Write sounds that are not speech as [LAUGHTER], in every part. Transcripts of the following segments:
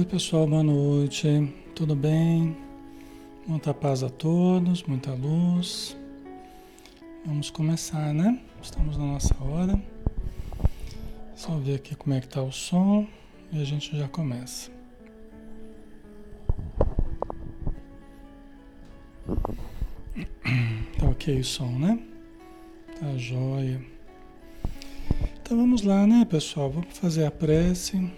Oi pessoal, boa noite. Tudo bem? Muita paz a todos, muita luz. Vamos começar, né? Estamos na nossa hora. Só ver aqui como é que tá o som e a gente já começa. [CLEARS THROAT] Tá ok o som, né? Tá jóia. Então vamos lá, né, pessoal? Vamos fazer a prece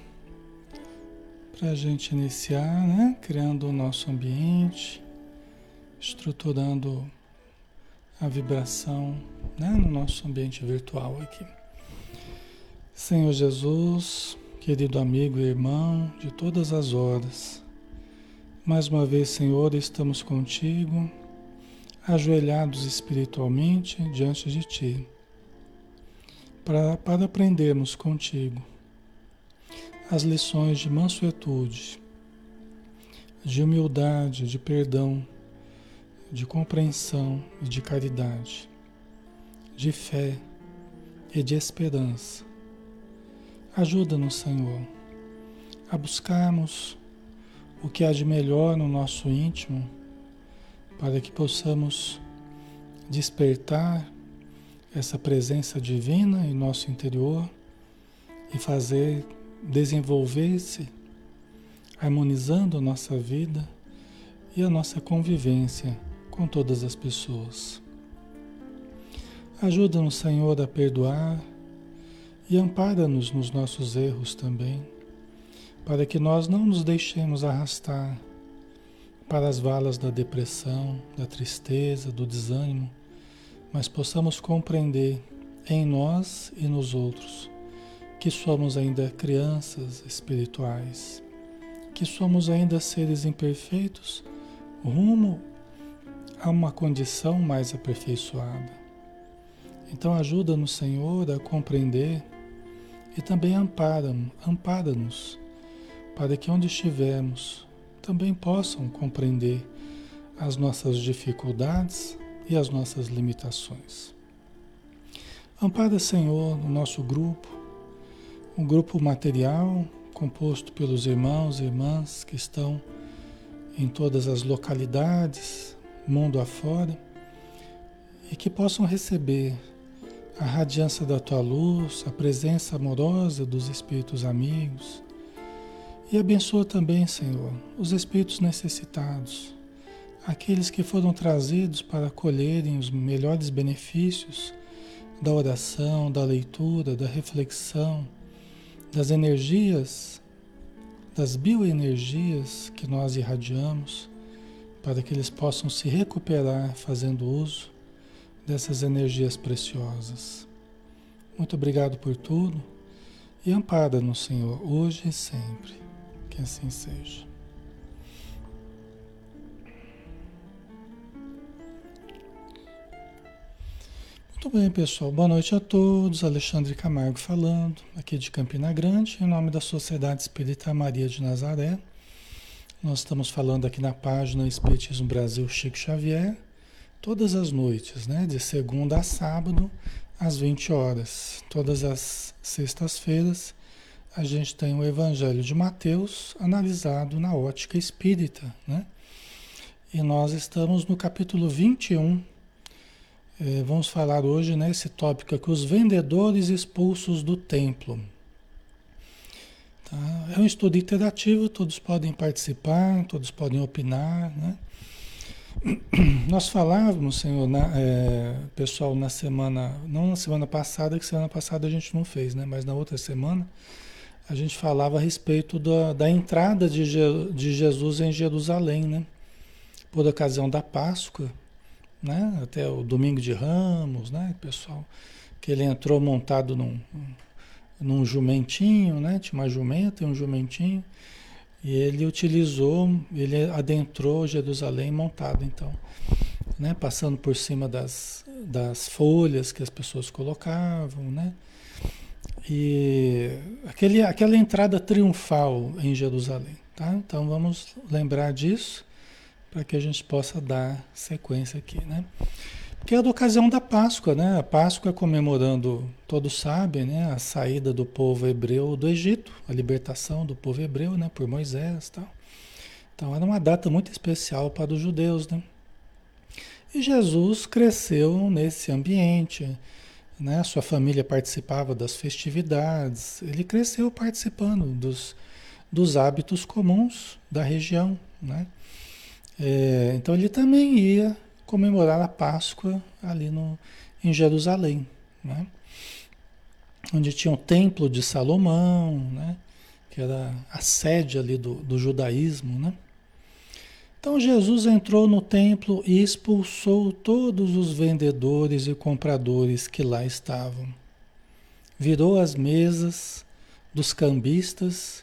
para a gente iniciar, né? Criando o nosso ambiente, estruturando a vibração né? no nosso ambiente virtual aqui. Senhor Jesus, querido amigo e irmão de todas as horas, mais uma vez, Senhor, estamos contigo, ajoelhados espiritualmente diante de Ti, para, para aprendermos contigo as lições de mansuetude, de humildade, de perdão, de compreensão e de caridade, de fé e de esperança. Ajuda-nos, Senhor, a buscarmos o que há de melhor no nosso íntimo, para que possamos despertar essa presença divina em nosso interior e fazer desenvolver-se, harmonizando a nossa vida e a nossa convivência com todas as pessoas. Ajuda-nos, Senhor, a perdoar e ampara-nos nos nossos erros também, para que nós não nos deixemos arrastar para as valas da depressão, da tristeza, do desânimo, mas possamos compreender em nós e nos outros que somos ainda crianças espirituais, que somos ainda seres imperfeitos, rumo a uma condição mais aperfeiçoada. Então ajuda-nos, Senhor, a compreender e também ampara-nos ampara para que onde estivermos também possam compreender as nossas dificuldades e as nossas limitações. Ampara, Senhor, o nosso grupo, um grupo material composto pelos irmãos e irmãs que estão em todas as localidades, mundo afora, e que possam receber a radiância da tua luz, a presença amorosa dos espíritos amigos. E abençoa também, Senhor, os espíritos necessitados, aqueles que foram trazidos para colherem os melhores benefícios da oração, da leitura, da reflexão das energias, das bioenergias que nós irradiamos, para que eles possam se recuperar fazendo uso dessas energias preciosas. Muito obrigado por tudo e ampara-nos, Senhor, hoje e sempre. Que assim seja. Muito bem, pessoal. Boa noite a todos. Alexandre Camargo falando, aqui de Campina Grande, em nome da Sociedade Espírita Maria de Nazaré. Nós estamos falando aqui na página Espiritismo Brasil Chico Xavier, todas as noites, né, de segunda a sábado, às 20 horas. Todas as sextas-feiras, a gente tem o Evangelho de Mateus analisado na ótica espírita, né? E nós estamos no capítulo 21 é, vamos falar hoje nesse né, tópico aqui, os vendedores expulsos do templo. Tá? É um estudo interativo, todos podem participar, todos podem opinar. Né? [CLEARS THROAT] Nós falávamos, Senhor, na, é, pessoal, na semana, não na semana passada, que semana passada a gente não fez, né? mas na outra semana, a gente falava a respeito da, da entrada de, Je, de Jesus em Jerusalém, né? por ocasião da Páscoa né? Até o domingo de Ramos, né, pessoal? Que ele entrou montado num, num jumentinho, né? Tinha uma jumenta e um jumentinho. E ele utilizou, ele adentrou Jerusalém montado, então, né? Passando por cima das, das folhas que as pessoas colocavam, né? E aquele, aquela entrada triunfal em Jerusalém, tá? Então vamos lembrar disso para que a gente possa dar sequência aqui, né? que é da ocasião da Páscoa, né? A Páscoa comemorando, todos sabem, né? A saída do povo hebreu do Egito, a libertação do povo hebreu, né? Por Moisés e tal. Então era uma data muito especial para os judeus, né? E Jesus cresceu nesse ambiente, né? Sua família participava das festividades, ele cresceu participando dos, dos hábitos comuns da região, né? É, então ele também ia comemorar a Páscoa ali no, em Jerusalém, né? onde tinha o Templo de Salomão, né? que era a sede ali do, do judaísmo. Né? Então Jesus entrou no templo e expulsou todos os vendedores e compradores que lá estavam. Virou as mesas dos cambistas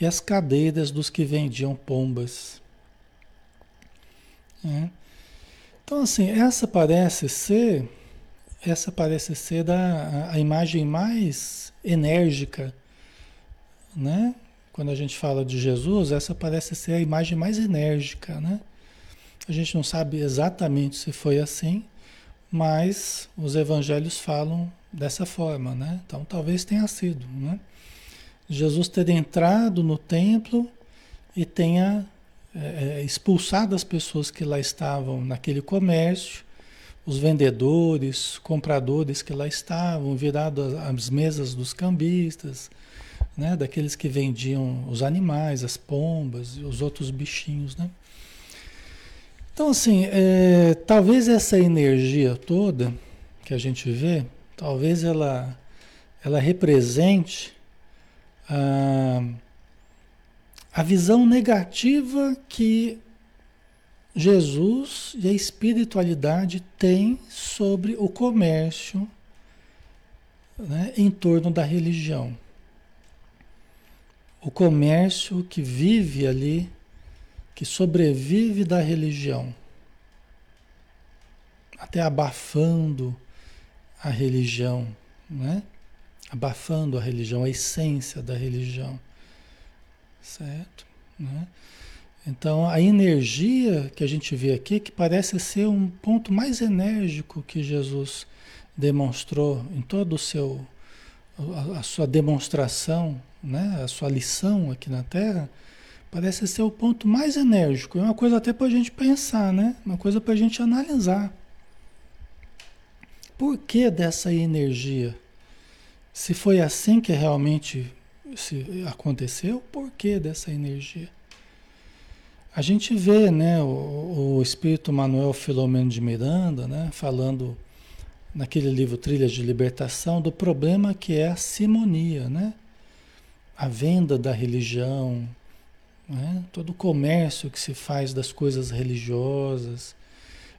e as cadeiras dos que vendiam pombas. É. Então, assim, essa parece ser, essa parece ser da, a, imagem mais enérgica, né? Quando a gente fala de Jesus, essa parece ser a imagem mais enérgica, né? A gente não sabe exatamente se foi assim, mas os evangelhos falam dessa forma, né? Então talvez tenha sido, né? Jesus ter entrado no templo e tenha é, é, expulsado as pessoas que lá estavam naquele comércio, os vendedores, compradores que lá estavam, virado as mesas dos cambistas, né, daqueles que vendiam os animais, as pombas e os outros bichinhos, né? Então, assim, é, talvez essa energia toda que a gente vê, talvez ela, ela represente a a visão negativa que Jesus e a espiritualidade têm sobre o comércio né, em torno da religião. O comércio que vive ali, que sobrevive da religião, até abafando a religião, né? abafando a religião, a essência da religião. Certo? Né? Então, a energia que a gente vê aqui, que parece ser um ponto mais enérgico que Jesus demonstrou em todo o seu a, sua demonstração, né, a sua lição aqui na Terra, parece ser o ponto mais enérgico. É uma coisa até para a gente pensar, né? Uma coisa para a gente analisar. Por que dessa energia? Se foi assim que realmente se aconteceu, o porquê dessa energia. A gente vê, né, o, o espírito Manuel Filomeno de Miranda, né, falando naquele livro Trilhas de Libertação do problema que é a simonia, né? A venda da religião, né? todo o comércio que se faz das coisas religiosas.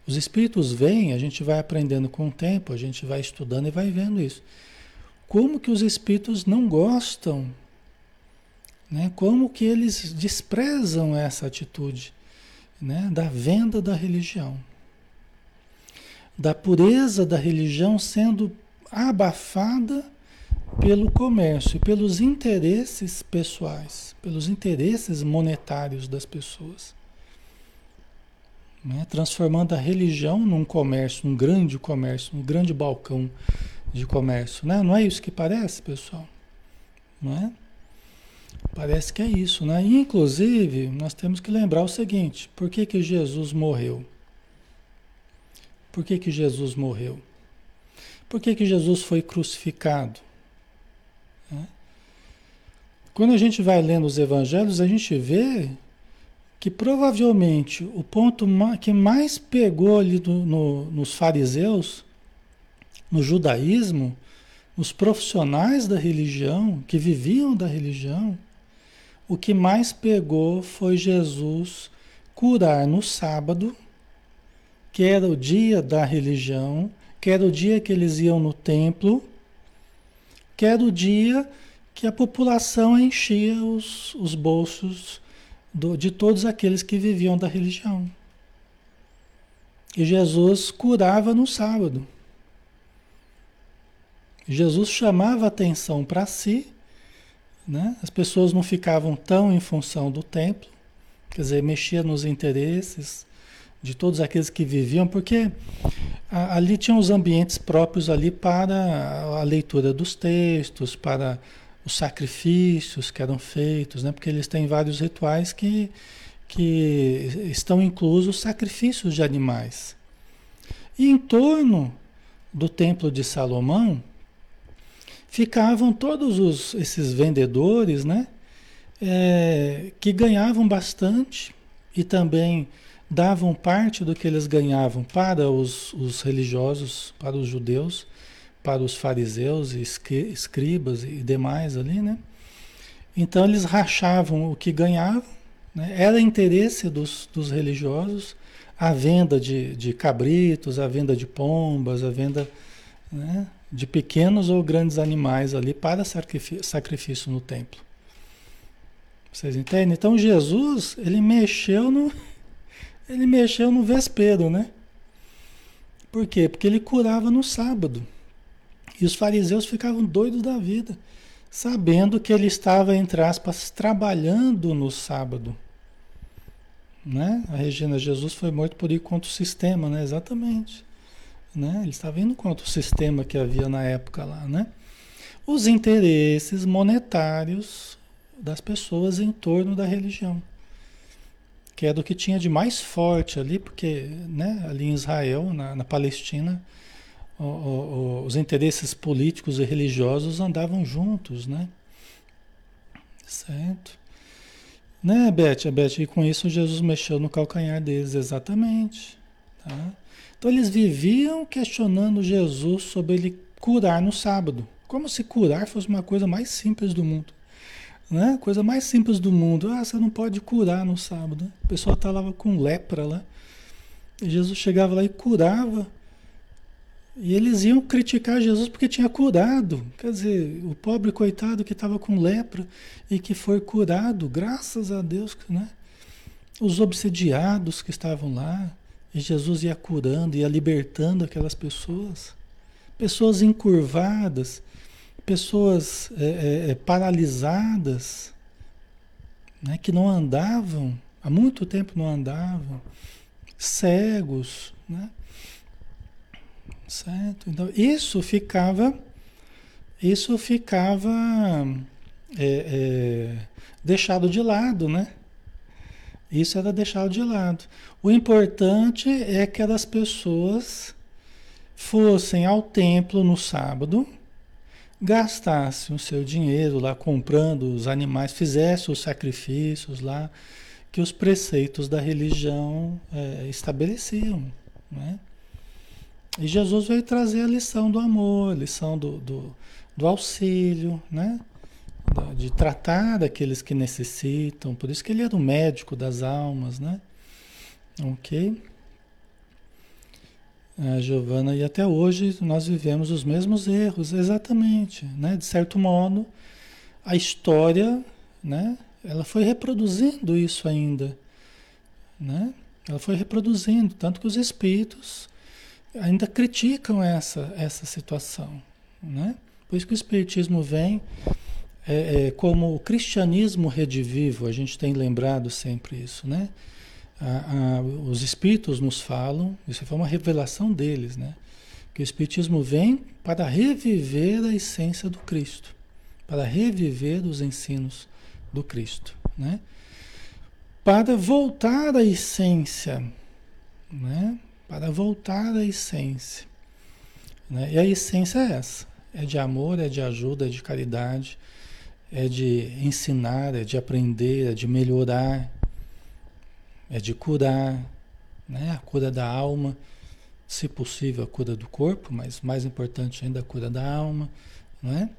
Os espíritos vêm, a gente vai aprendendo com o tempo, a gente vai estudando e vai vendo isso. Como que os espíritos não gostam né? Como que eles desprezam essa atitude né? da venda da religião, da pureza da religião sendo abafada pelo comércio, pelos interesses pessoais, pelos interesses monetários das pessoas. Né? Transformando a religião num comércio, num grande comércio, um grande balcão de comércio. Né? Não é isso que parece, pessoal? Não é? Parece que é isso, né? Inclusive, nós temos que lembrar o seguinte: por que, que Jesus morreu? Por que, que Jesus morreu? Por que, que Jesus foi crucificado? Né? Quando a gente vai lendo os evangelhos, a gente vê que provavelmente o ponto que mais pegou ali no, no, nos fariseus, no judaísmo, nos profissionais da religião, que viviam da religião, o que mais pegou foi Jesus curar no sábado, que era o dia da religião, que era o dia que eles iam no templo, que era o dia que a população enchia os, os bolsos do, de todos aqueles que viviam da religião. E Jesus curava no sábado. Jesus chamava atenção para si né? As pessoas não ficavam tão em função do templo, quer dizer, mexia nos interesses de todos aqueles que viviam, porque ali tinham os ambientes próprios ali para a leitura dos textos, para os sacrifícios que eram feitos, né? porque eles têm vários rituais que, que estão inclusos sacrifícios de animais. E em torno do templo de Salomão ficavam todos os, esses vendedores, né? É, que ganhavam bastante e também davam parte do que eles ganhavam para os, os religiosos, para os judeus, para os fariseus escribas e demais ali, né? Então eles rachavam o que ganhavam, né? era interesse dos, dos religiosos a venda de, de cabritos, a venda de pombas, a venda né? De pequenos ou grandes animais ali para sacrifício, no templo. Vocês entendem? Então Jesus, ele mexeu no, [LAUGHS] ele mexeu no vespeiro, né? Por quê? Porque ele curava no sábado. E os fariseus ficavam doidos da vida, sabendo que ele estava, entre aspas, trabalhando no sábado. Né? A Regina, Jesus foi morto por ir contra o sistema, né? Exatamente. Né? Ele estava indo contra o sistema que havia na época lá, né? Os interesses monetários das pessoas em torno da religião que era o que tinha de mais forte ali, porque né, ali em Israel, na, na Palestina, o, o, os interesses políticos e religiosos andavam juntos, né? Certo? Né, Beth? Beth, e com isso Jesus mexeu no calcanhar deles, exatamente. Tá? Então eles viviam questionando Jesus sobre ele curar no sábado. Como se curar fosse uma coisa mais simples do mundo. Né? Coisa mais simples do mundo. Ah, você não pode curar no sábado. A pessoa estava tá com lepra lá. E Jesus chegava lá e curava. E eles iam criticar Jesus porque tinha curado. Quer dizer, o pobre coitado que estava com lepra e que foi curado, graças a Deus, né? Os obsediados que estavam lá. E Jesus ia curando, ia libertando aquelas pessoas. Pessoas encurvadas pessoas é, é, é, paralisadas, né, que não andavam, há muito tempo não andavam, cegos, né? Certo? Então, isso ficava, isso ficava é, é, deixado de lado, né? Isso era deixado de lado. O importante é que as pessoas fossem ao templo no sábado, gastasse o seu dinheiro lá comprando os animais, fizesse os sacrifícios lá que os preceitos da religião é, estabeleciam. Né? E Jesus veio trazer a lição do amor, lição do, do, do auxílio, né? De tratar daqueles que necessitam. Por isso que ele era o médico das almas, né? Ok? a Giovana, e até hoje nós vivemos os mesmos erros, exatamente, né? De certo modo, a história, né? Ela foi reproduzindo isso ainda, né? Ela foi reproduzindo, tanto que os espíritos ainda criticam essa, essa situação, né? Por isso que o espiritismo vem é, é, como o cristianismo redivivo, a gente tem lembrado sempre isso, né? a, a, os espíritos nos falam, isso foi uma revelação deles, né? Que o espiritismo vem para reviver a essência do Cristo, para reviver os ensinos do Cristo, né? Para voltar à essência, né? Para voltar à essência. Né? E a essência é essa: é de amor, é de ajuda, é de caridade, é de ensinar, é de aprender, é de melhorar, é de curar, né? a cura da alma, se possível a cura do corpo, mas mais importante ainda a cura da alma, não é?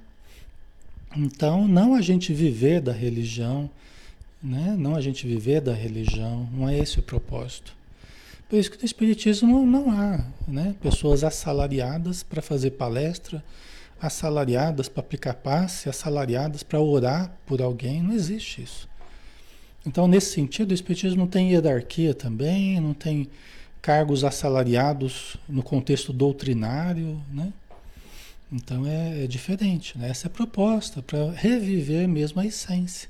Então, não a gente viver da religião, né? não a gente viver da religião, não é esse o propósito. Por isso que no Espiritismo não há né? pessoas assalariadas para fazer palestra, assalariadas para aplicar passe, assalariadas para orar por alguém, não existe isso. Então, nesse sentido, o Espiritismo não tem hierarquia também, não tem cargos assalariados no contexto doutrinário, né? Então é, é diferente, né? Essa é a proposta para reviver mesmo a essência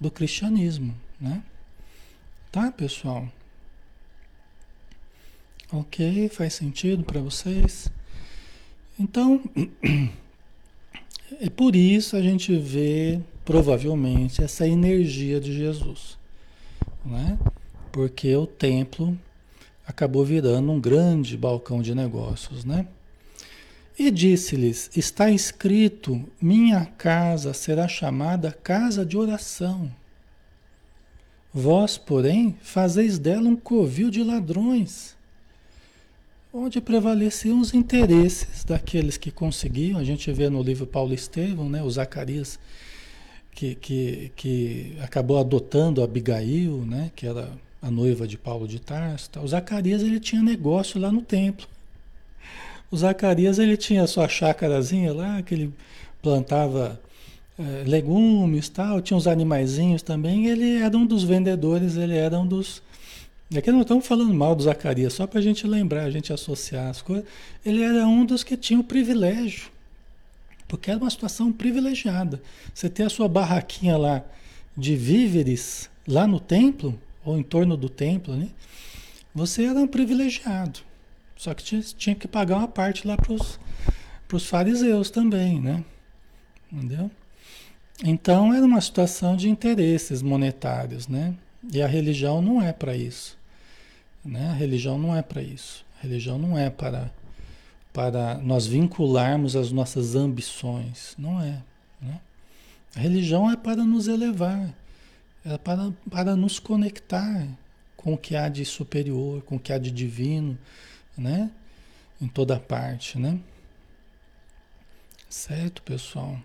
do cristianismo, né? Tá, pessoal? Ok? Faz sentido para vocês? Então, [CLEARS THROAT] é por isso a gente vê provavelmente essa energia de Jesus, né? Porque o templo acabou virando um grande balcão de negócios, né? E disse-lhes: Está escrito: Minha casa será chamada casa de oração. Vós, porém, fazeis dela um covil de ladrões, onde prevaleciam os interesses daqueles que conseguiam. A gente vê no livro Paulo Estevão, né, o Zacarias, que, que, que acabou adotando Abigail, né, que era a noiva de Paulo de Tarso. O Zacarias ele tinha negócio lá no templo. O Zacarias ele tinha sua chácarazinha lá, que ele plantava é, legumes tal, tinha uns animaizinhos também. Ele era um dos vendedores, ele era um dos. Aqui não estamos falando mal do Zacarias, só para a gente lembrar, a gente associar as coisas. Ele era um dos que tinha o privilégio, porque era uma situação privilegiada. Você ter a sua barraquinha lá de víveres lá no templo, ou em torno do templo, né? Você era um privilegiado. Só que tinha, tinha que pagar uma parte lá para os fariseus também, né? Entendeu? Então era uma situação de interesses monetários, né? E a religião não é para isso. Né? A religião não é para isso. A religião não é para, para nós vincularmos as nossas ambições. Não é. Né? A religião é para nos elevar, é para, para nos conectar com o que há de superior, com o que há de divino, né? Em toda parte, né? Certo, pessoal?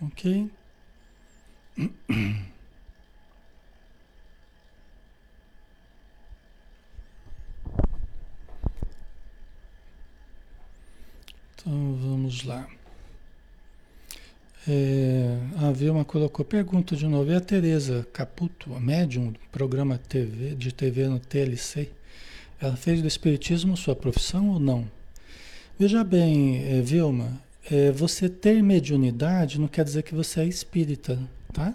Ok? [CLEARS THROAT] Então vamos lá. É, a Vilma colocou pergunta de novo. E a Tereza Caputo, a médium do programa TV, de TV no TLC? Ela fez do Espiritismo sua profissão ou não? Veja bem, é, Vilma, é, você ter mediunidade não quer dizer que você é espírita, tá?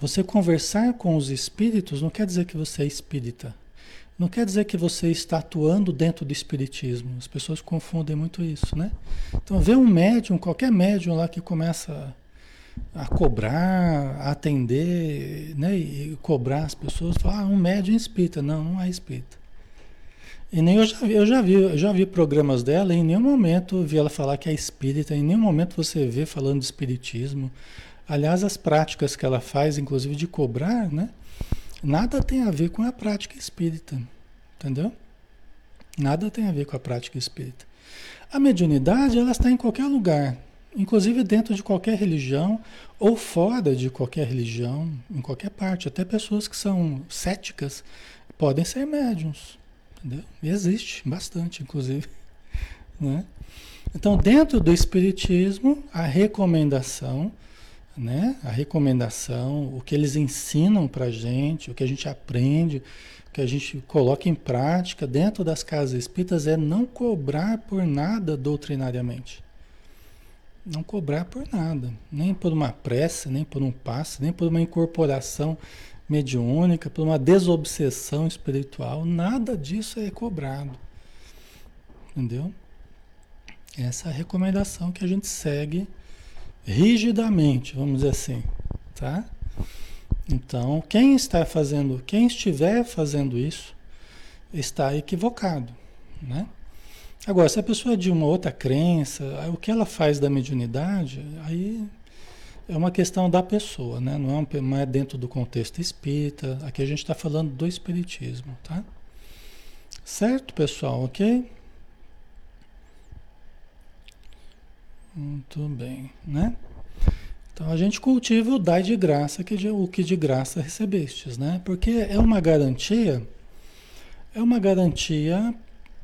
Você conversar com os espíritos não quer dizer que você é espírita. Não quer dizer que você está atuando dentro do espiritismo. As pessoas confundem muito isso, né? Então, vê um médium, qualquer médium lá que começa a cobrar, a atender, né, e cobrar as pessoas, falar, ah, um médium espírita. Não, não é espírita. E nem eu já vi, eu já vi, eu já vi programas dela, e em nenhum momento vi ela falar que é espírita, em nenhum momento você vê falando de espiritismo. Aliás, as práticas que ela faz, inclusive de cobrar, né, nada tem a ver com a prática espírita, entendeu? Nada tem a ver com a prática espírita. A mediunidade, ela está em qualquer lugar inclusive dentro de qualquer religião ou fora de qualquer religião, em qualquer parte. Até pessoas que são céticas podem ser médiums. Entendeu? E existe bastante, inclusive. [LAUGHS] Né? Então, dentro do Espiritismo, a recomendação, né? a recomendação, o que eles ensinam para gente, o que a gente aprende, o que a gente coloca em prática dentro das casas espíritas é não cobrar por nada doutrinariamente. Não cobrar por nada, nem por uma prece, nem por um passe, nem por uma incorporação mediúnica, por uma desobsessão espiritual, nada disso é cobrado. Entendeu? Essa é a recomendação que a gente segue rigidamente, vamos dizer assim, tá? Então, quem está fazendo, quem estiver fazendo isso, está equivocado, né? Agora, se a pessoa é de uma outra crença, o que ela faz da mediunidade, aí é uma questão da pessoa, né? Não é, não é dentro do contexto espírita. Aqui a gente está falando do espiritismo, tá? Certo, pessoal? Ok? Muito bem, né? Então a gente cultiva o dai de graça, que de, o que de graça recebestes, né? Porque é uma garantia, é uma garantia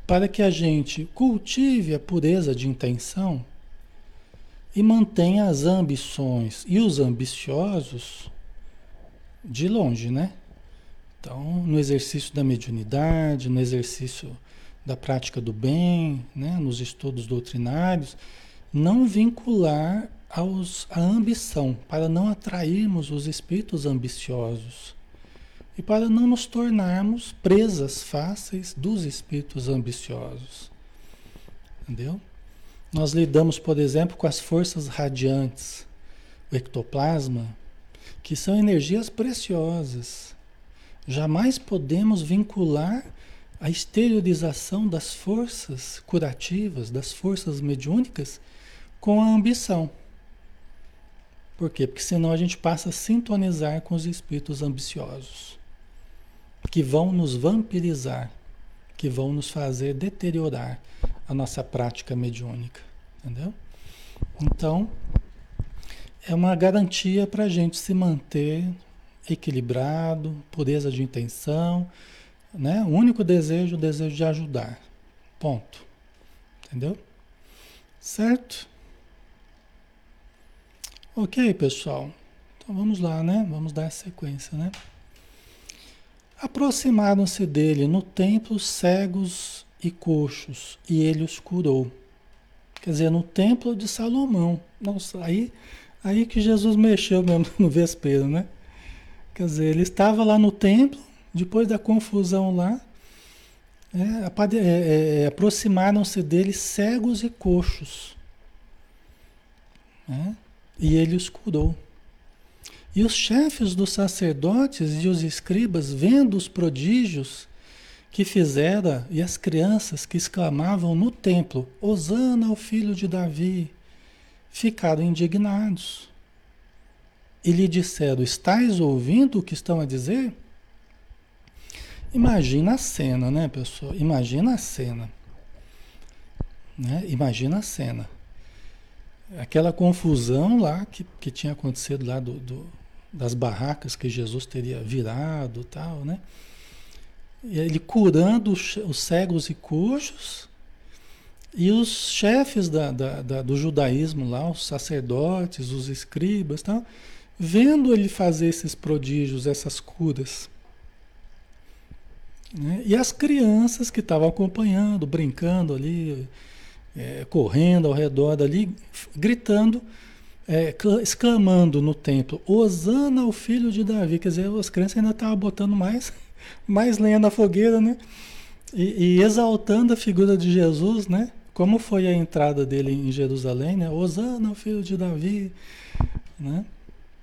para que a gente cultive a pureza de intenção e mantenha as ambições e os ambiciosos de longe, né? Então, no exercício da mediunidade, no exercício da prática do bem, né? nos estudos doutrinários, não vincular aos, a ambição, para não atrairmos os espíritos ambiciosos e para não nos tornarmos presas fáceis dos espíritos ambiciosos. Entendeu? Nós lidamos, por exemplo, com as forças radiantes, o ectoplasma, que são energias preciosas. Jamais podemos vincular a exteriorização das forças curativas, das forças mediúnicas, com a ambição. Por quê? Porque senão a gente passa a sintonizar com os espíritos ambiciosos, que vão nos vampirizar, que vão nos fazer deteriorar a nossa prática mediúnica. Entendeu? Então, é uma garantia para a gente se manter equilibrado, pureza de intenção, né? O único desejo, o desejo de ajudar. Ponto. Entendeu? Certo? Ok, pessoal. Então vamos lá, né? Vamos dar sequência, né? Aproximaram-se dele no templo cegos e coxos, e ele os curou. Quer dizer, no templo de Salomão. Nossa, aí, aí que Jesus mexeu mesmo [LAUGHS] no vespeiro, né? Quer dizer, ele estava lá no templo, depois da confusão lá, é, é, é, aproximaram-se dele cegos e coxos. Né? E ele os curou. E os chefes dos sacerdotes e os escribas, vendo os prodígios que fizera e as crianças que exclamavam no templo: Hosana ao filho de Davi, ficaram indignados. E lhe disseram: Estais ouvindo o que estão a dizer? Imagina a cena, né, pessoal? Imagina a cena. Né? Imagina a cena aquela confusão lá que, que tinha acontecido lá do, do, das barracas que Jesus teria virado tal, né? E ele curando os, os cegos e coxos e os chefes da, da, da, do judaísmo lá, os sacerdotes, os escribas tal, vendo ele fazer esses prodígios, essas curas. Né? E as crianças que estavam acompanhando, brincando ali, é, correndo ao redor dali, gritando, é, exclamando no templo: Osana ao filho de Davi. Quer dizer, as crianças ainda estavam botando mais, [LAUGHS] mais lenha na fogueira, né? E, e, exaltando a figura de Jesus, né? Como foi a entrada dele em Jerusalém, né? Osana ao filho de Davi, né?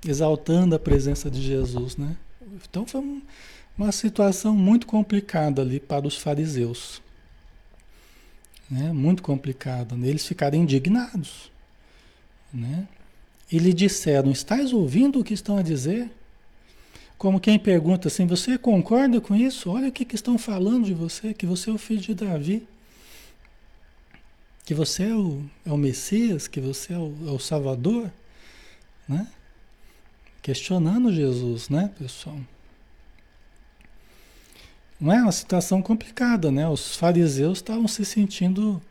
Exaltando a presença de Jesus, né? Então foi uma situação muito complicada ali para os fariseus. Né? Muito complicado. Eles ficaram indignados. Né? E lhe disseram: Estás ouvindo o que estão a dizer? Como quem pergunta assim: Você concorda com isso? Olha o que, que estão falando de você, que você é o filho de Davi, que você é o, é o Messias, que você é o, é o Salvador, né? Questionando Jesus, né, pessoal? Não é uma situação complicada, né? Os fariseus estavam se sentindo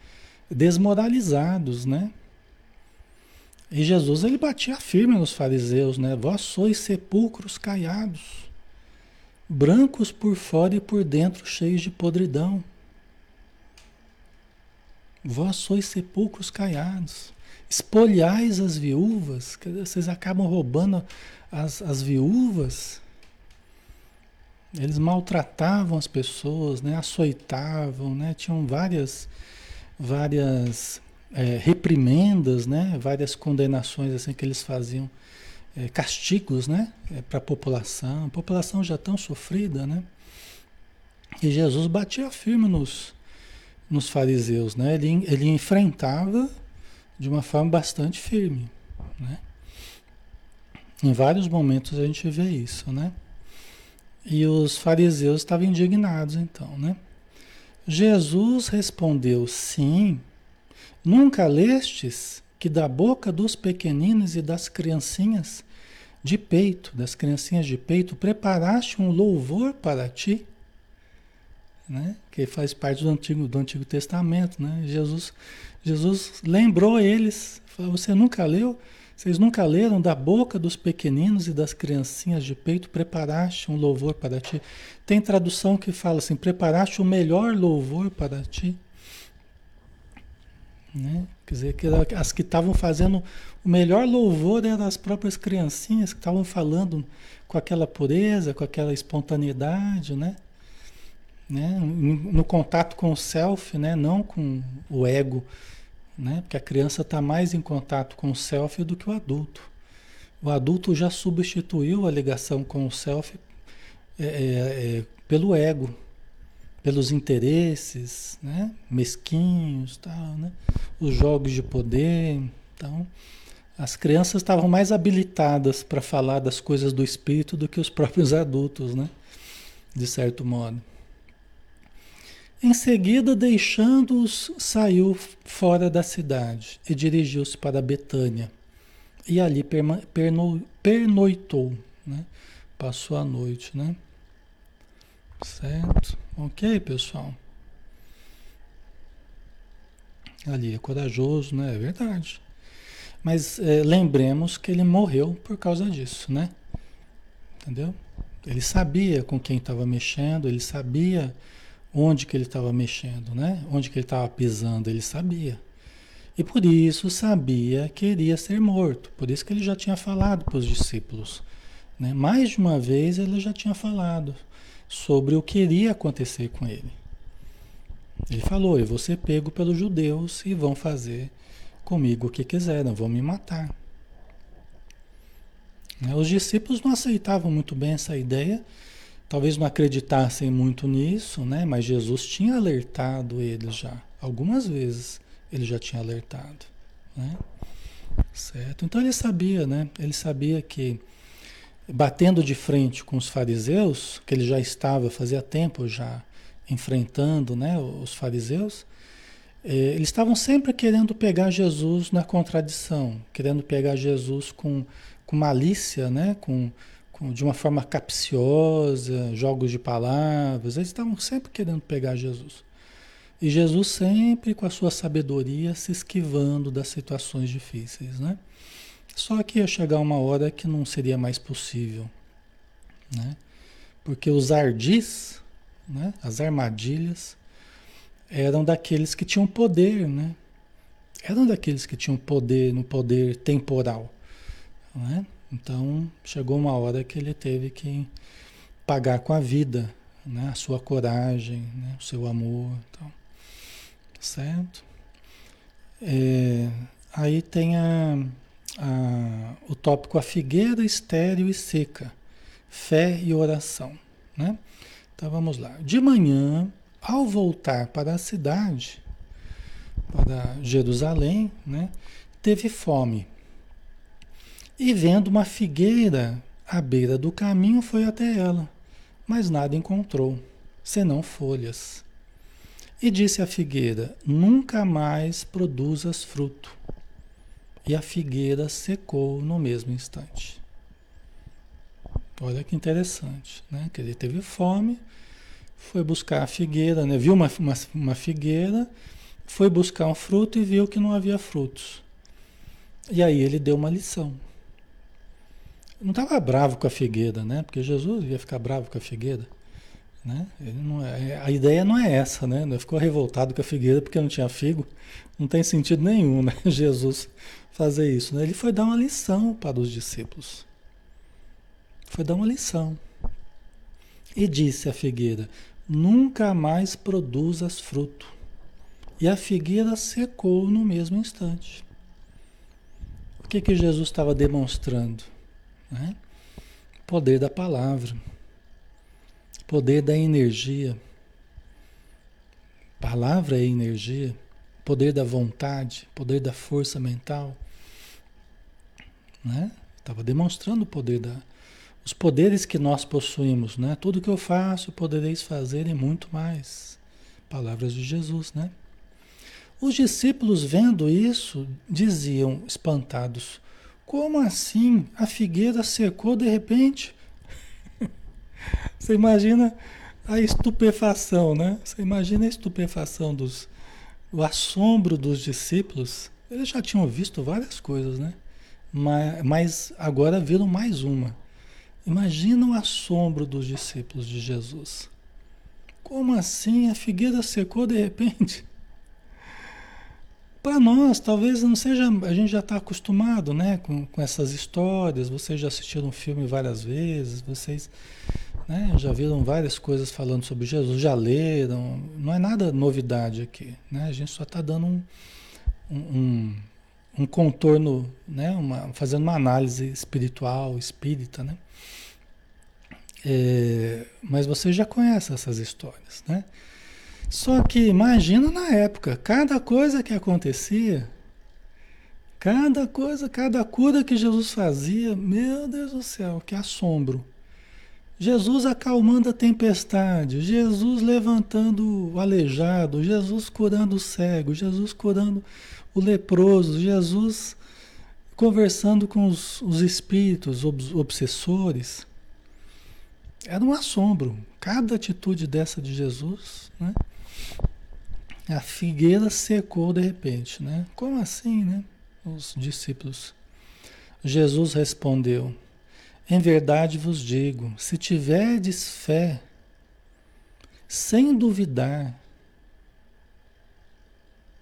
desmoralizados, né? E Jesus ele batia firme nos fariseus, né? Vós sois sepulcros caiados, brancos por fora e por dentro cheios de podridão. Vós sois sepulcros caiados, espoliais as viúvas, vocês acabam roubando as, as viúvas, eles maltratavam as pessoas, né? açoitavam, né? tinham várias, várias é, reprimendas, né? várias condenações assim que eles faziam, é, castigos né? É, para a população, população já tão sofrida. Né? E Jesus batia firme nos, nos fariseus, né? ele, ele enfrentava de uma forma bastante firme. Né? Em vários momentos a gente vê isso, né? E os fariseus estavam indignados, então, né? Jesus respondeu: Sim, nunca lestes que da boca dos pequeninos e das criancinhas de peito, das criancinhas de peito, preparaste um louvor para ti? Né? Que faz parte do Antigo, do Antigo Testamento, né? Jesus, Jesus lembrou eles, falou, você nunca leu? Vocês nunca leram da boca dos pequeninos e das criancinhas de peito, preparaste um louvor para ti? Tem tradução que fala assim: preparaste o melhor louvor para ti. Né? Quer dizer, que as que estavam fazendo o melhor louvor eram as próprias criancinhas que estavam falando com aquela pureza, com aquela espontaneidade, né? né? No contato com o self, né? Não com o ego, né? Porque a criança está mais em contato com o self do que o adulto. O adulto já substituiu a ligação com o self é, é, é, pelo ego, pelos interesses, né? Mesquinhos, tal, né? Os jogos de poder, então as crianças estavam mais habilitadas para falar das coisas do espírito do que os [LAUGHS] próprios adultos, né? De certo modo. Em seguida, deixando-os, saiu fora da cidade e dirigiu-se para Betânia. E ali perno, pernoitou, né? Passou a noite, né? Certo? Ok, pessoal? Ali é corajoso, né? É verdade. Mas é, lembremos que ele morreu por causa disso, né? Entendeu? Ele sabia com quem estava mexendo, ele sabia onde que ele estava mexendo, né? Onde que ele estava pisando, ele sabia. E por isso sabia que iria ser morto. Por isso que ele já tinha falado para os discípulos. Né? Mais de uma vez ele já tinha falado sobre o que iria acontecer com ele. Ele falou: Eu vou ser pego pelos judeus e vão fazer comigo o que quiseram, vão me matar. Né, os discípulos não aceitavam muito bem essa ideia, talvez não acreditassem muito nisso, né? mas Jesus tinha alertado eles já, algumas vezes ele já tinha alertado. Né? Certo? Então ele sabia, né? Ele sabia que batendo de frente com os fariseus, que ele já estava fazia tempo já enfrentando né, os fariseus, é, eles estavam sempre querendo pegar Jesus na contradição, querendo pegar Jesus com, com malícia, né? com, de uma forma capciosa, jogos de palavras. Eles estavam sempre querendo pegar Jesus. E Jesus sempre com a sua sabedoria se esquivando das situações difíceis. Né? Só que ia chegar uma hora que não seria mais possível. Né? Porque os ardis, né? as armadilhas, eram daqueles que tinham poder, né? Eram daqueles que tinham poder no poder temporal, né? Então chegou uma hora que ele teve que pagar com a vida, né? A sua coragem, né? o seu amor, então, certo? É, aí tem a, a, o tópico a figueira estéril e seca, fé e oração, né? Então vamos lá. De manhã ao voltar para a cidade, para Jerusalém, né, teve fome. E vendo uma figueira à beira do caminho, foi até ela, mas nada encontrou, senão folhas. E disse à figueira: Nunca mais produzas fruto. E a figueira secou no mesmo instante. Olha que interessante, né? Que ele teve fome, foi buscar a figueira, né? viu uma, uma, uma figueira, foi buscar um fruto e viu que não havia frutos. E aí ele deu uma lição. Não estava bravo com a figueira, né? Porque Jesus ia ficar bravo com a figueira. Né? Não, é, a ideia não é essa, né? Não ficou revoltado com a figueira porque não tinha figo. Não tem sentido nenhum, né? [LAUGHS] Jesus fazer isso. Né? Ele foi dar uma lição para os discípulos. Foi dar uma lição. E disse a figueira: nunca mais produzas fruto. E a figueira secou no mesmo instante. O que, que Jesus estava demonstrando? Né? Poder da palavra, poder da energia. Palavra é energia, poder da vontade, poder da força mental. Né? Estava demonstrando o poder da, os poderes que nós possuímos, né? Tudo que eu faço, podereis fazer e muito mais. Palavras de Jesus, né? Os discípulos, vendo isso, diziam espantados: Como assim? A figueira secou de repente? [LAUGHS] Você imagina a estupefação, né? Você imagina a estupefação dos. o assombro dos discípulos. Eles já tinham visto várias coisas, né? Mas, mas agora viram mais uma Imagina o assombro dos discípulos de Jesus. Como assim? A figueira secou de repente? Para nós, talvez não seja. A gente já está acostumado né, com, com essas histórias. Vocês já assistiram o filme várias vezes, vocês né, já viram várias coisas falando sobre Jesus, já leram. Não é nada novidade aqui. Né? A gente só está dando um, um, um, contorno, né, uma, fazendo uma análise espiritual, espírita. Né? É, mas vocês já conhecem essas histórias. Né? Só que imagina na época, cada coisa que acontecia, cada coisa, cada cura que Jesus fazia, meu Deus do céu, que assombro. Jesus acalmando a tempestade, Jesus levantando o aleijado, Jesus curando o cego, Jesus curando o leproso, Jesus conversando com os, os espíritos obsessores. Era um assombro. Cada atitude dessa de Jesus, né? A figueira secou de repente, né? Como assim, né? Os discípulos. Jesus respondeu: Em verdade vos digo, se tiverdes fé, sem duvidar,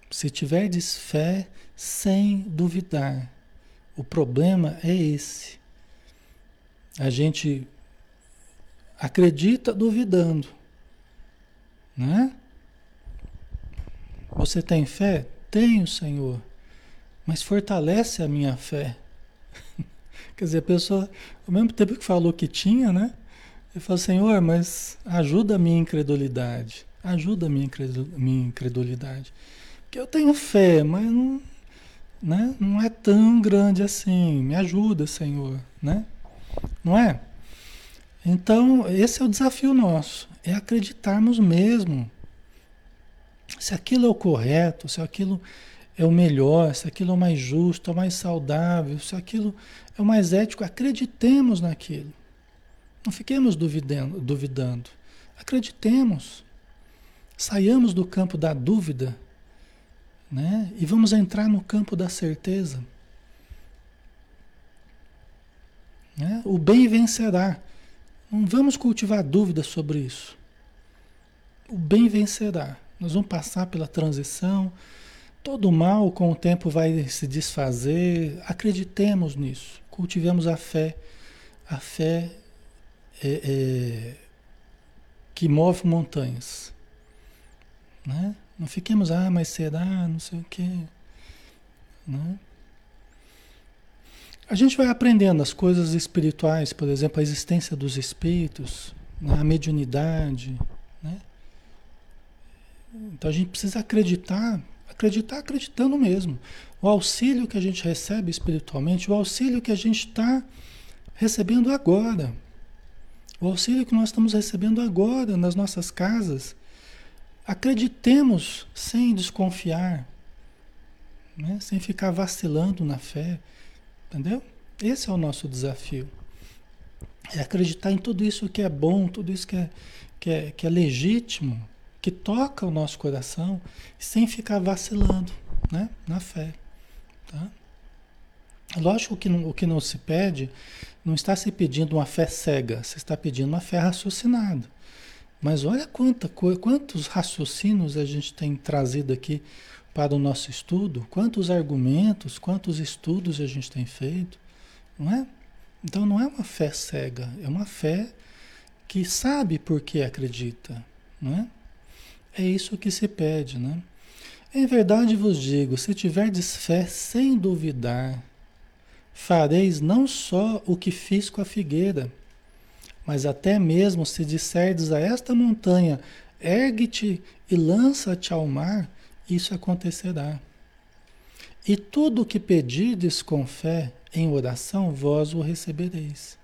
se tiverdes fé sem duvidar, o problema é esse. A gente acredita duvidando, né? Você tem fé? Tenho, Senhor. Mas fortalece a minha fé. [LAUGHS] Quer dizer, a pessoa, ao mesmo tempo que falou que tinha, né? Ele falou, Senhor, mas ajuda a minha incredulidade. Ajuda a minha incredulidade. Porque eu tenho fé, mas não, né? não é tão grande assim. Me ajuda, Senhor. Né? Não é? Então, esse é o desafio nosso. É acreditarmos mesmo se aquilo é o correto, se aquilo é o melhor, se aquilo é o mais justo, é o mais saudável, se aquilo é o mais ético, acreditemos naquilo. Não fiquemos duvidando, duvidando. Acreditemos. Saiamos do campo da dúvida né? e vamos entrar no campo da certeza. Né? O bem vencerá. Não vamos cultivar dúvidas sobre isso. O bem vencerá. Nós vamos passar pela transição. Todo mal com o tempo vai se desfazer. Acreditemos nisso. Cultivemos a fé. A fé é, é, que move montanhas. Né? Não fiquemos, ah, mas será, não sei o quê. Né? A gente vai aprendendo as coisas espirituais, por exemplo, a existência dos espíritos, né? a mediunidade? Então a gente precisa acreditar, acreditar acreditando mesmo. O auxílio que a gente recebe espiritualmente, o auxílio que a gente está recebendo agora, o auxílio que nós estamos recebendo agora nas nossas casas, acreditemos sem desconfiar, né? sem ficar vacilando na fé, entendeu? Esse é o nosso desafio. É acreditar em tudo isso que é bom, tudo isso que é, que é, que é legítimo que toca o nosso coração sem ficar vacilando né? na fé. Tá? Lógico que o que não se pede, não está se pedindo uma fé cega, você está pedindo uma fé raciocinada. Mas olha quanta, quantos raciocínios a gente tem trazido aqui para o nosso estudo, quantos argumentos, quantos estudos a gente tem feito, não é? Então não é uma fé cega, é uma fé que sabe por que acredita, não é? É isso que se pede, né? Em verdade vos digo: se tiverdes fé sem duvidar, fareis não só o que fiz com a figueira, mas até mesmo se disserdes a esta montanha: ergue-te e lança-te ao mar, isso acontecerá. E tudo o que pedirdes com fé em oração, vós o recebereis.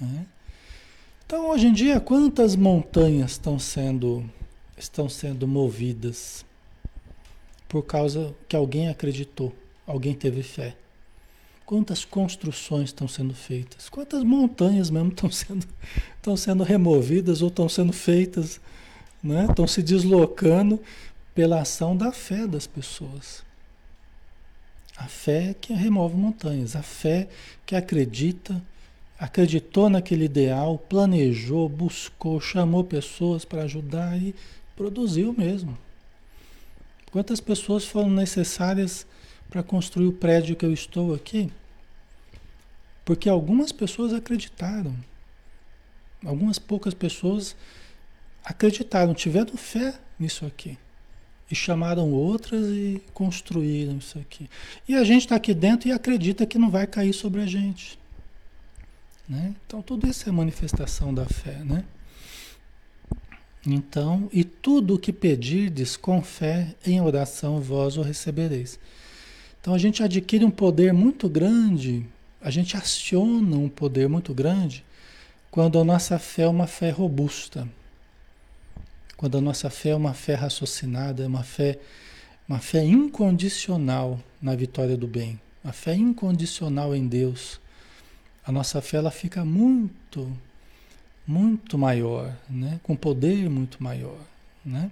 É? Então, hoje em dia, quantas montanhas estão sendo, estão sendo movidas por causa que alguém acreditou, alguém teve fé? Quantas construções estão sendo feitas? Quantas montanhas mesmo estão sendo, estão sendo removidas ou estão sendo feitas, né? estão se deslocando pela ação da fé das pessoas? A fé que remove montanhas, a fé que acredita acreditou naquele ideal, planejou, buscou, chamou pessoas para ajudar e produziu mesmo. Quantas pessoas foram necessárias para construir o prédio que eu estou aqui? Porque algumas pessoas acreditaram. Algumas poucas pessoas acreditaram, tiveram fé nisso aqui. E chamaram outras e construíram isso aqui. E a gente está aqui dentro e acredita que não vai cair sobre a gente. Né? Então, tudo isso é manifestação da fé. Né? Então, e tudo o que pedirdes com fé, em oração vós o recebereis. Então, a gente adquire um poder muito grande, a gente aciona um poder muito grande quando a nossa fé é uma fé robusta. Quando a nossa fé é uma fé raciocinada, é uma fé, uma fé incondicional na vitória do bem, uma fé incondicional em Deus. A nossa fé ela fica muito, muito maior, né? com poder muito maior. Né?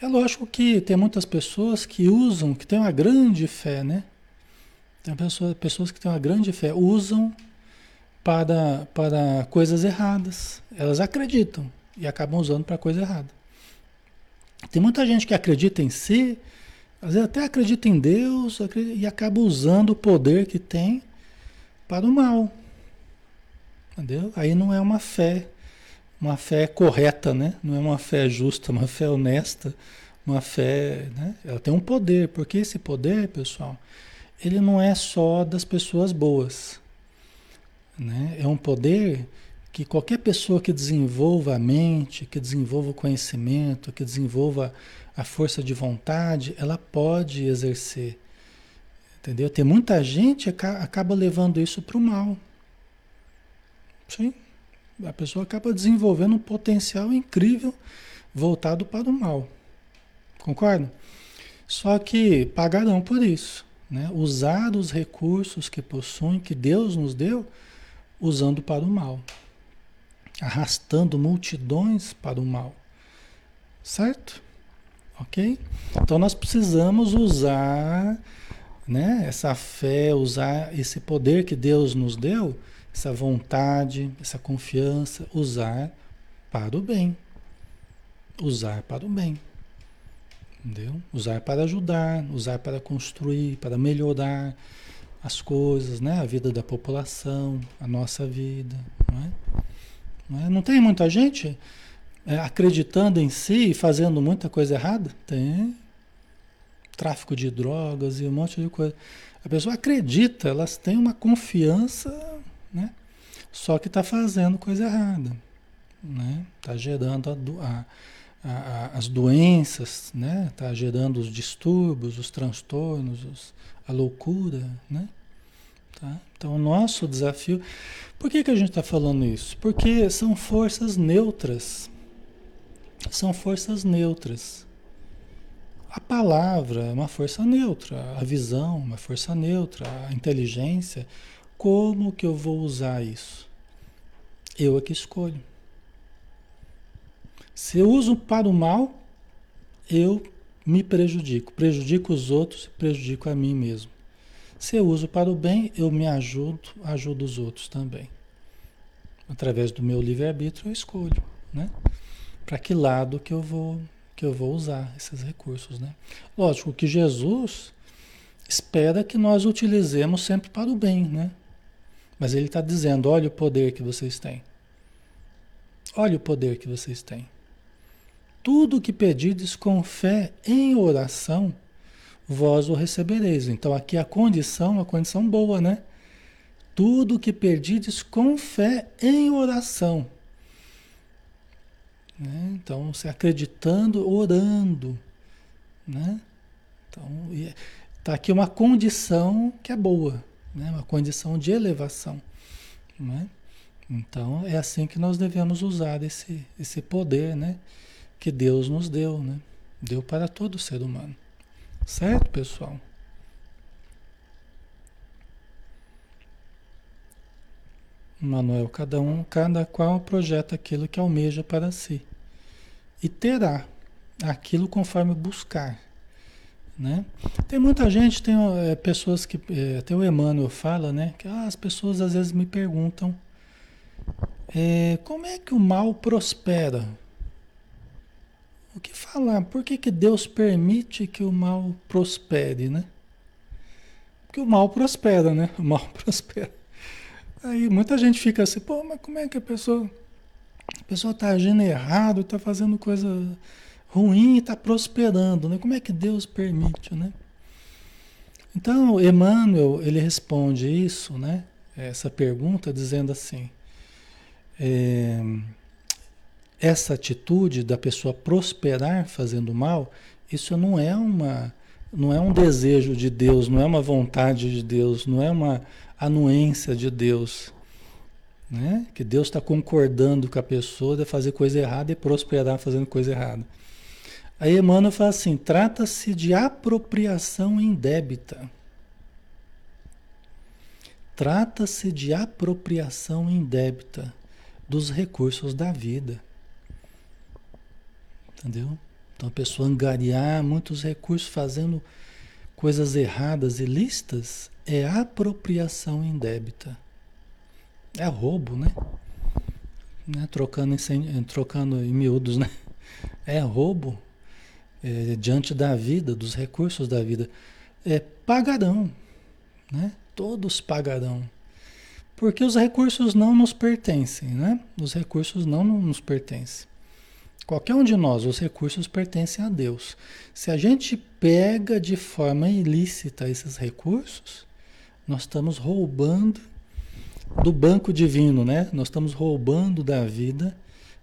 É lógico que tem muitas pessoas que usam, que têm uma grande fé, né? Tem pessoas, pessoas que têm uma grande fé, usam para, para coisas erradas. Elas acreditam, e acabam usando para coisa errada. Tem muita gente que acredita em si, às vezes até acredita em Deus e acaba usando o poder que tem para o mal. Entendeu? Aí não é uma fé, uma fé correta, né? Não é uma fé justa, uma fé honesta, uma fé, né? Ela tem um poder, porque esse poder, pessoal, ele não é só das pessoas boas, né? É um poder que qualquer pessoa que desenvolva a mente, que desenvolva o conhecimento, que desenvolva a força de vontade, ela pode exercer. Entendeu? Tem muita gente que acaba levando isso para o mal. Sim. A pessoa acaba desenvolvendo um potencial incrível voltado para o mal. Concorda? Só que pagarão por isso. Né? Usar os recursos que possuem, que Deus nos deu, usando para o mal arrastando multidões para o mal. Certo? Ok? Então nós precisamos usar né, essa fé, usar esse poder que Deus nos deu, essa vontade, essa confiança, usar para o bem. Usar para o bem. Entendeu? Usar para ajudar, usar para construir, para melhorar as coisas, né? A vida da população, a nossa vida, não é? Não, é? não tem muita gente é, acreditando em si e fazendo muita coisa errada? Tem. Tráfico de drogas e um monte de coisa. A pessoa acredita, elas têm uma confiança, né? Só que está fazendo coisa errada. Né? Está gerando a, a, a, as doenças, né? Está gerando os distúrbios, os transtornos, os, a loucura, né? Tá? Então, o nosso desafio. Por que, que a gente está falando isso? Porque são forças neutras. São forças neutras. A palavra é uma força neutra, a visão, uma força neutra, a inteligência. Como que eu vou usar isso? Eu é que escolho. Se eu uso para o mal, eu me prejudico. Prejudico os outros, prejudico a mim mesmo. Se eu uso para o bem, eu me ajudo, ajudo os outros também. Através do meu livre-arbítrio eu escolho, né? Para que lado que eu vou que eu vou usar esses recursos, né? Lógico que Jesus espera que nós utilizemos sempre para o bem, né? Mas ele está dizendo: olha o poder que vocês têm. Olha o poder que vocês têm. Tudo que pedirdes com fé em oração, vós o recebereis. Então aqui a condição, uma condição boa, né? Tudo que perdides com fé em oração. Né? Então, se acreditando, orando. Né? Então, está aqui uma condição que é boa, né? uma condição de elevação. Né? Então, é assim que nós devemos usar esse, esse poder né? que Deus nos deu. Né? Deu para todo ser humano. Certo, pessoal? Manuel, cada um, cada qual projeta aquilo que almeja para si. E terá aquilo conforme buscar. Né? Tem muita gente, tem é, pessoas que. É, até o Emmanuel fala, né? Que ah, as pessoas às vezes me perguntam é, como é que o mal prospera? o que falar? Por que, que Deus permite que o mal prospere, né? Porque o mal prospera, né? O mal [LAUGHS] prospera. Aí muita gente fica assim, pô, mas como é que a pessoa a pessoa está agindo errado, está fazendo coisa ruim e está prosperando, né? Como é que Deus permite, né? Então, Emmanuel, ele responde isso, né? Essa pergunta dizendo assim, é, essa atitude da pessoa prosperar fazendo mal, isso não é uma não é um desejo de Deus, não é uma vontade de Deus, não é uma anuência de Deus. Né? Que Deus está concordando com a pessoa de fazer coisa errada e prosperar fazendo coisa errada. Aí Emmanuel fala assim: trata-se de apropriação indébita. Trata-se de apropriação indébita dos recursos da vida. Entendeu? Então a pessoa angariar muitos recursos fazendo coisas erradas, ilícitas, é apropriação indébita. É roubo, né? né? Trocando, em, trocando em miúdos, né? [LAUGHS] É roubo é, diante da vida, dos recursos da vida. É, pagarão, né? Todos pagarão. Porque os recursos não nos pertencem, né? Os recursos não nos pertencem. Qualquer um de nós, os recursos pertencem a Deus. Se a gente pega de forma ilícita esses recursos, nós estamos roubando do banco divino, né? Nós estamos roubando da vida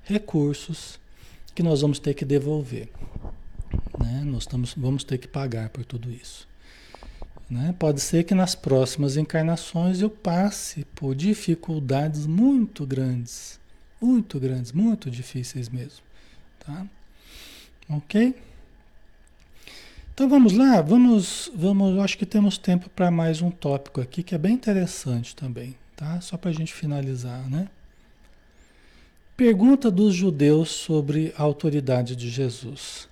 recursos que nós vamos ter que devolver. Né? Nós estamos, vamos ter que pagar por tudo isso. Né? Pode ser que nas próximas encarnações eu passe por dificuldades muito grandes, muito grandes, muito difíceis mesmo. Tá? Ok? Então vamos lá, vamos, vamos. Acho que temos tempo para mais um tópico aqui que é bem interessante também, tá? Só para a gente finalizar, né? Pergunta dos judeus sobre a autoridade de Jesus,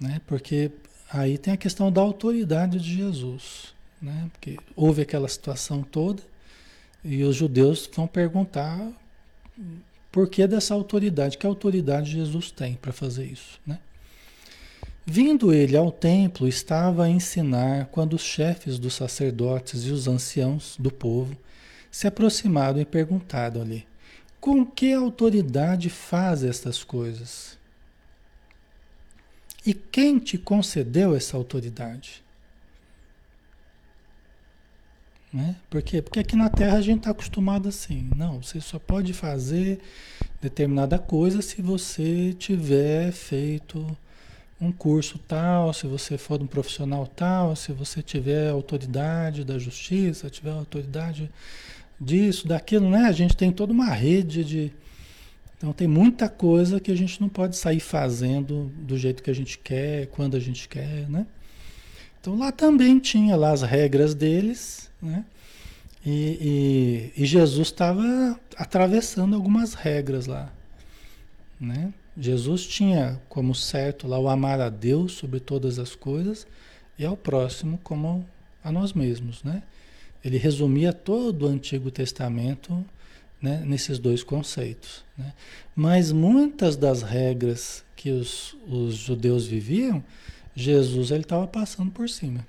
né? Porque aí tem a questão da autoridade de Jesus, né? Porque houve aquela situação toda e os judeus vão perguntar por que dessa autoridade, que autoridade Jesus tem para fazer isso, né? Vindo ele ao templo, estava a ensinar quando os chefes dos sacerdotes e os anciãos do povo se aproximaram e perguntaram-lhe: Com que autoridade faz estas coisas? E quem te concedeu essa autoridade? Né? Por quê? Porque aqui na Terra a gente está acostumado assim. Não, você só pode fazer determinada coisa se você tiver feito um curso tal, se você for um profissional tal, se você tiver autoridade da justiça, tiver autoridade disso, daquilo, né? A gente tem toda uma rede de. Então tem muita coisa que a gente não pode sair fazendo do jeito que a gente quer, quando a gente quer, né? Então lá também tinha lá as regras deles, né? E, e, e Jesus estava atravessando algumas regras lá, né? Jesus tinha como certo lá o amar a Deus sobre todas as coisas e ao próximo como a nós mesmos, né? Ele resumia todo o Antigo Testamento né, nesses dois conceitos. Né? Mas muitas das regras que os, os judeus viviam, Jesus ele estava passando por cima.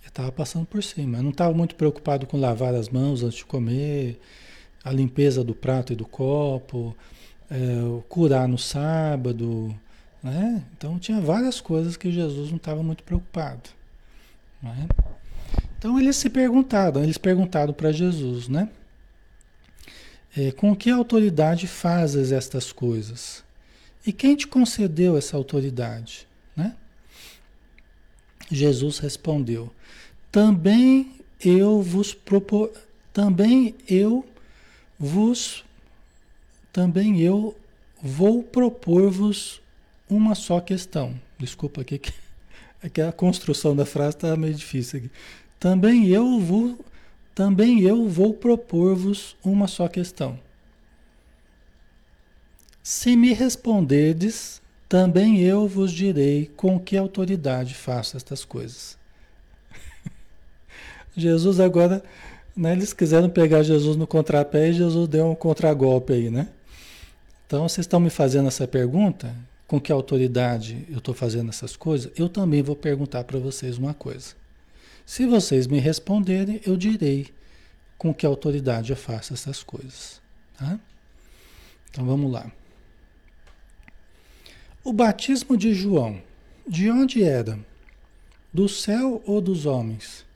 Ele estava passando por cima. Não estava muito preocupado com lavar as mãos antes de comer, a limpeza do prato e do copo, é, curar no sábado. Né? Então tinha várias coisas que Jesus não estava muito preocupado. Né? Então eles se perguntaram, eles perguntaram para Jesus, né? É, com que autoridade fazes estas coisas? E quem te concedeu essa autoridade? Né? Jesus respondeu: Também eu vos propor, também eu vos, também eu vou propor-vos uma só questão. Desculpa aqui que, é que a construção da frase está meio difícil aqui. Também eu vou, também eu vou propor-vos uma só questão. Se me responderdes, também eu vos direi com que autoridade faço estas coisas. [LAUGHS] Jesus agora, né, eles quiseram pegar Jesus no contrapé e Jesus deu um contragolpe aí, né? Então, vocês estão me fazendo essa pergunta, com que autoridade eu estou fazendo essas coisas? Eu também vou perguntar para vocês uma coisa. Se vocês me responderem, eu direi com que autoridade eu faço essas coisas. Tá? Então vamos lá. O batismo de João, de onde era? Do céu ou dos homens?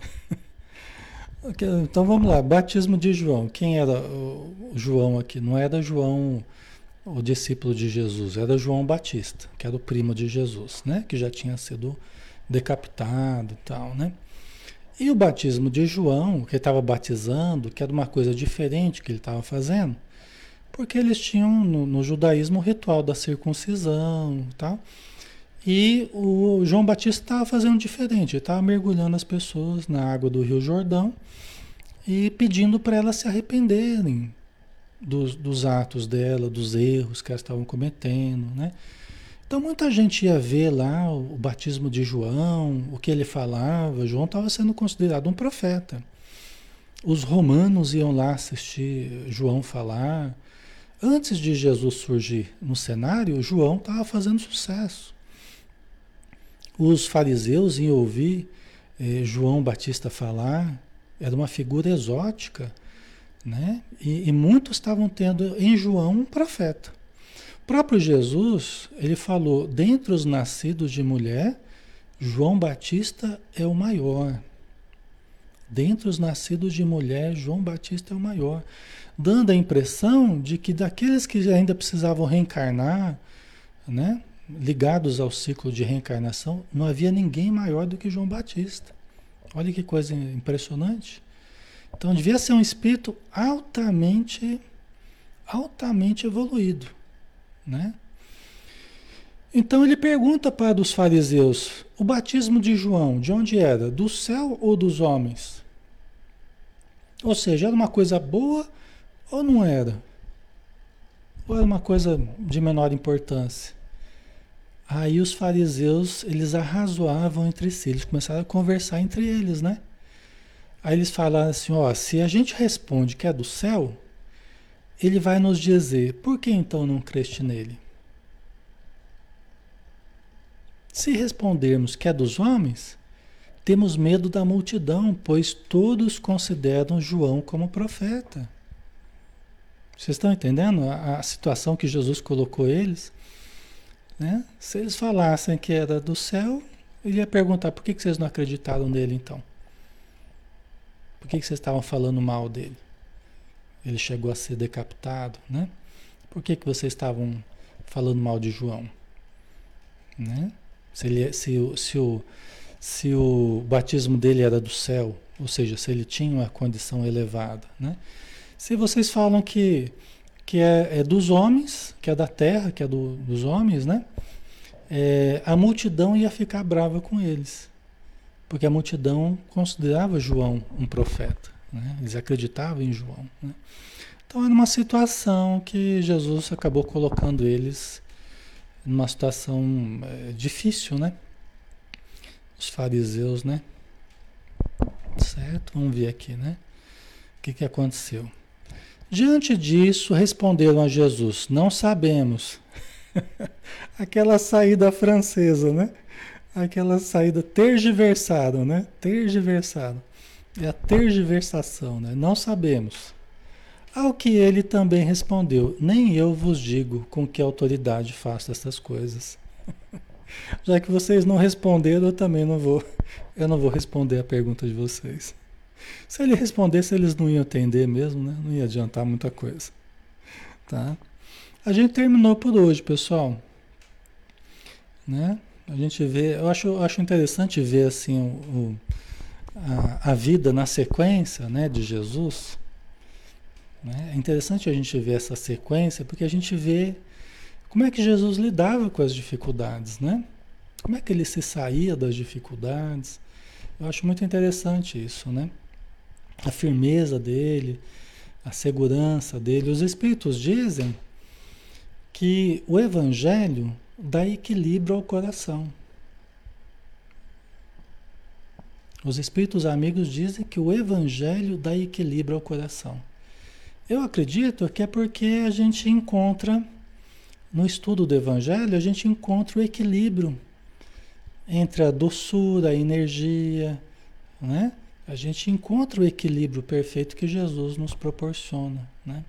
[LAUGHS] então vamos lá, batismo de João. Quem era o João aqui? Não era João, o discípulo de Jesus, era João Batista, que era o primo de Jesus, né? Que já tinha sido decapitado e tal, né? E o batismo de João, que ele estava batizando, que era uma coisa diferente que ele estava fazendo, porque eles tinham no, no, judaísmo o ritual da circuncisão e tal. E o João Batista estava fazendo diferente, estava mergulhando as pessoas na água do Rio Jordão e pedindo para elas se arrependerem dos, dos atos dela, dos erros que elas estavam cometendo, né? Então muita gente ia ver lá o, o batismo de João, o que ele falava. João estava sendo considerado um profeta. Os romanos iam lá assistir João falar. Antes de Jesus surgir no cenário, João estava fazendo sucesso. Os fariseus iam ouvir eh, João Batista falar, era uma figura exótica, né? E, e muitos estavam tendo em João um profeta próprio Jesus, ele falou, dentre os nascidos de mulher, João Batista é o maior. Dentre os nascidos de mulher, João Batista é o maior. Dando a impressão de que daqueles que ainda precisavam reencarnar, né, ligados ao ciclo de reencarnação, não havia ninguém maior do que João Batista. Olha que coisa impressionante. Então devia ser um espírito altamente, altamente evoluído. Né? Então ele pergunta para os fariseus: o batismo de João, de onde era? Do céu ou dos homens? Ou seja, era uma coisa boa ou não era? Ou era uma coisa de menor importância? Aí os fariseus, eles arrazoavam entre si, eles começaram a conversar entre eles, né? Aí eles falaram assim, ó, se a gente responde que é do céu, ele vai nos dizer: por que então não creste nele? Se respondermos que é dos homens, temos medo da multidão, pois todos consideram João como profeta. Vocês estão entendendo a, a situação que Jesus colocou eles? Né? Se eles falassem que era do céu, ele ia perguntar: por que, que vocês não acreditaram nele então? Por que, que vocês estavam falando mal dele? ele chegou a ser decapitado, né? Por que, que vocês estavam falando mal de João? Né? Se, ele, se, se, o, se o batismo dele era do céu, ou seja, se ele tinha uma condição elevada, né? Se vocês falam que, que é, é dos homens, que é da terra, que é do, dos homens, né? É, a multidão ia ficar brava com eles, porque a multidão considerava João um profeta. Né? Eles acreditavam em João. Né? Então era uma situação que Jesus acabou colocando eles numa situação é, difícil, né? Os fariseus, né? Certo? Vamos ver aqui, né? O que, que aconteceu? Diante disso, responderam a Jesus: Não sabemos. [LAUGHS] Aquela saída francesa, né? Aquela saída tergiversada, né? Tergiversada. É a tergiversação, né? Não sabemos. Ao que ele também respondeu: Nem eu vos digo com que autoridade faço essas coisas. [LAUGHS] Já que vocês não responderam, eu também não vou. Eu não vou responder a pergunta de vocês. Se ele respondesse, eles não iam entender mesmo, né? Não ia adiantar muita coisa. Tá? A gente terminou por hoje, pessoal. Né? A gente vê, eu acho, eu acho interessante ver assim o, o a, a vida na sequência né, de Jesus. Né? É interessante a gente ver essa sequência, porque a gente vê como é que Jesus lidava com as dificuldades, né? Como é que ele se saía das dificuldades. Eu acho muito interessante isso, né? A firmeza dele, a segurança dele. Os Espíritos dizem que o Evangelho dá equilíbrio ao coração. Os espíritos amigos dizem que o evangelho dá equilíbrio ao coração. Eu acredito que é porque a gente encontra, no estudo do Evangelho, a gente encontra o equilíbrio entre a doçura, a energia, né? A gente encontra o equilíbrio perfeito que Jesus nos proporciona, né?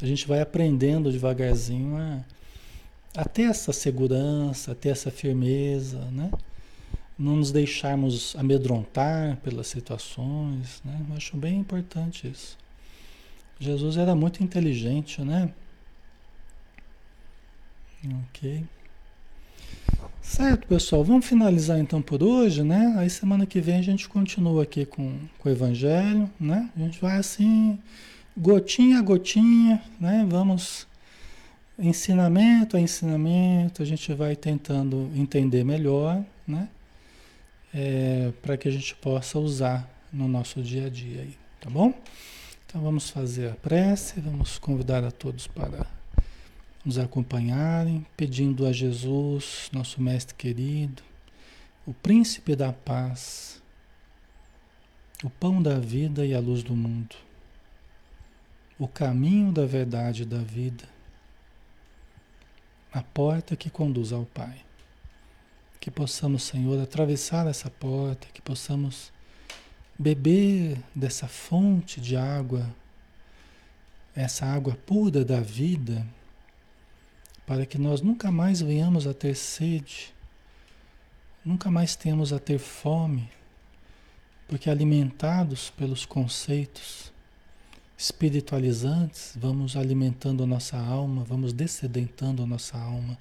A gente vai aprendendo devagarzinho a, a ter essa segurança, a ter essa firmeza, né? Não nos deixarmos amedrontar pelas situações, né? Eu acho bem importante isso. Jesus era muito inteligente, né? Ok. Certo, pessoal. Vamos finalizar então por hoje, né? Aí semana que vem a gente continua aqui com, com o Evangelho, né? A gente vai assim, gotinha a gotinha, né? Vamos ensinamento a ensinamento, a gente vai tentando entender melhor, né? É, para que a gente possa usar no nosso dia a dia aí, tá bom? Então vamos fazer a prece, vamos convidar a todos para nos acompanharem, pedindo a Jesus, nosso Mestre querido, o Príncipe da Paz, o pão da vida e a luz do mundo, o caminho da verdade e da vida, a porta que conduz ao Pai. Que possamos, Senhor, atravessar essa porta, que possamos beber dessa fonte de água, essa água pura da vida para que nós nunca mais venhamos a ter sede, nunca mais temos a ter fome, porque alimentados pelos conceitos espiritualizantes, vamos alimentando a nossa alma, vamos descedentando a nossa alma,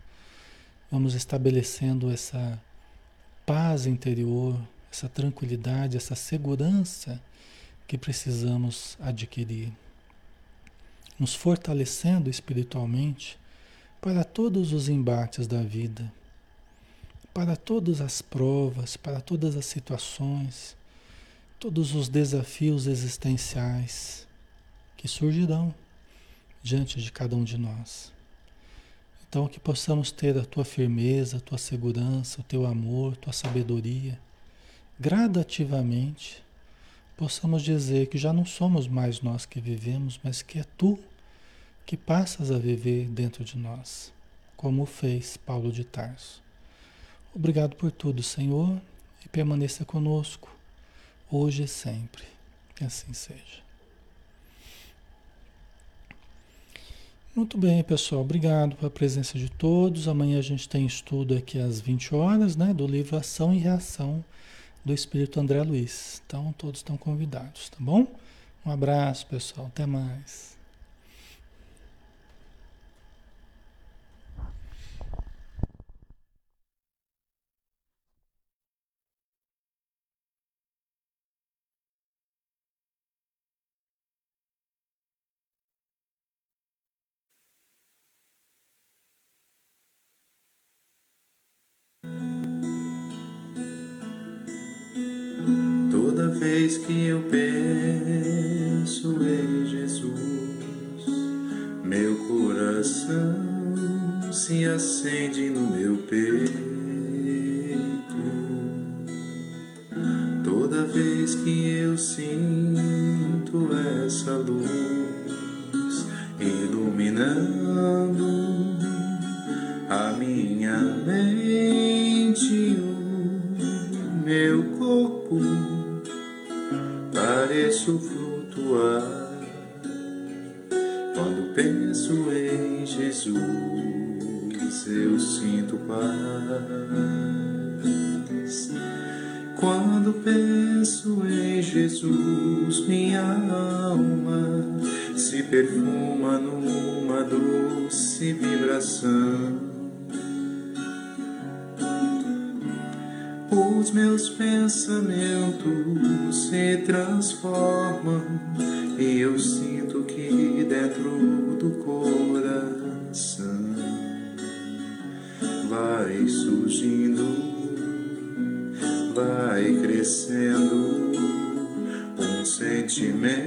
vamos estabelecendo essa paz interior, essa tranquilidade, essa segurança que precisamos adquirir, nos fortalecendo espiritualmente para todos os embates da vida, para todas as provas, para todas as situações, todos os desafios existenciais que surgirão diante de cada um de nós. Então, que possamos ter a tua firmeza, a tua segurança, o teu amor, a tua sabedoria, gradativamente, possamos dizer que já não somos mais nós que vivemos, mas que é tu que passas a viver dentro de nós, como fez Paulo de Tarso. Obrigado por tudo, Senhor, e permaneça conosco, hoje e sempre. Que assim seja. Muito bem, pessoal. Obrigado pela presença de todos. Amanhã a gente tem estudo aqui às 20 horas, né, do livro Ação e Reação do Espírito André Luiz. Então, todos estão convidados, tá bom? Um abraço, pessoal. Até mais. Penso em Jesus, meu coração se acende minha alma se perfuma numa doce vibração. Os meus pensamentos se transformam e eu sinto que dentro do coração vai surgindo, vai crescendo um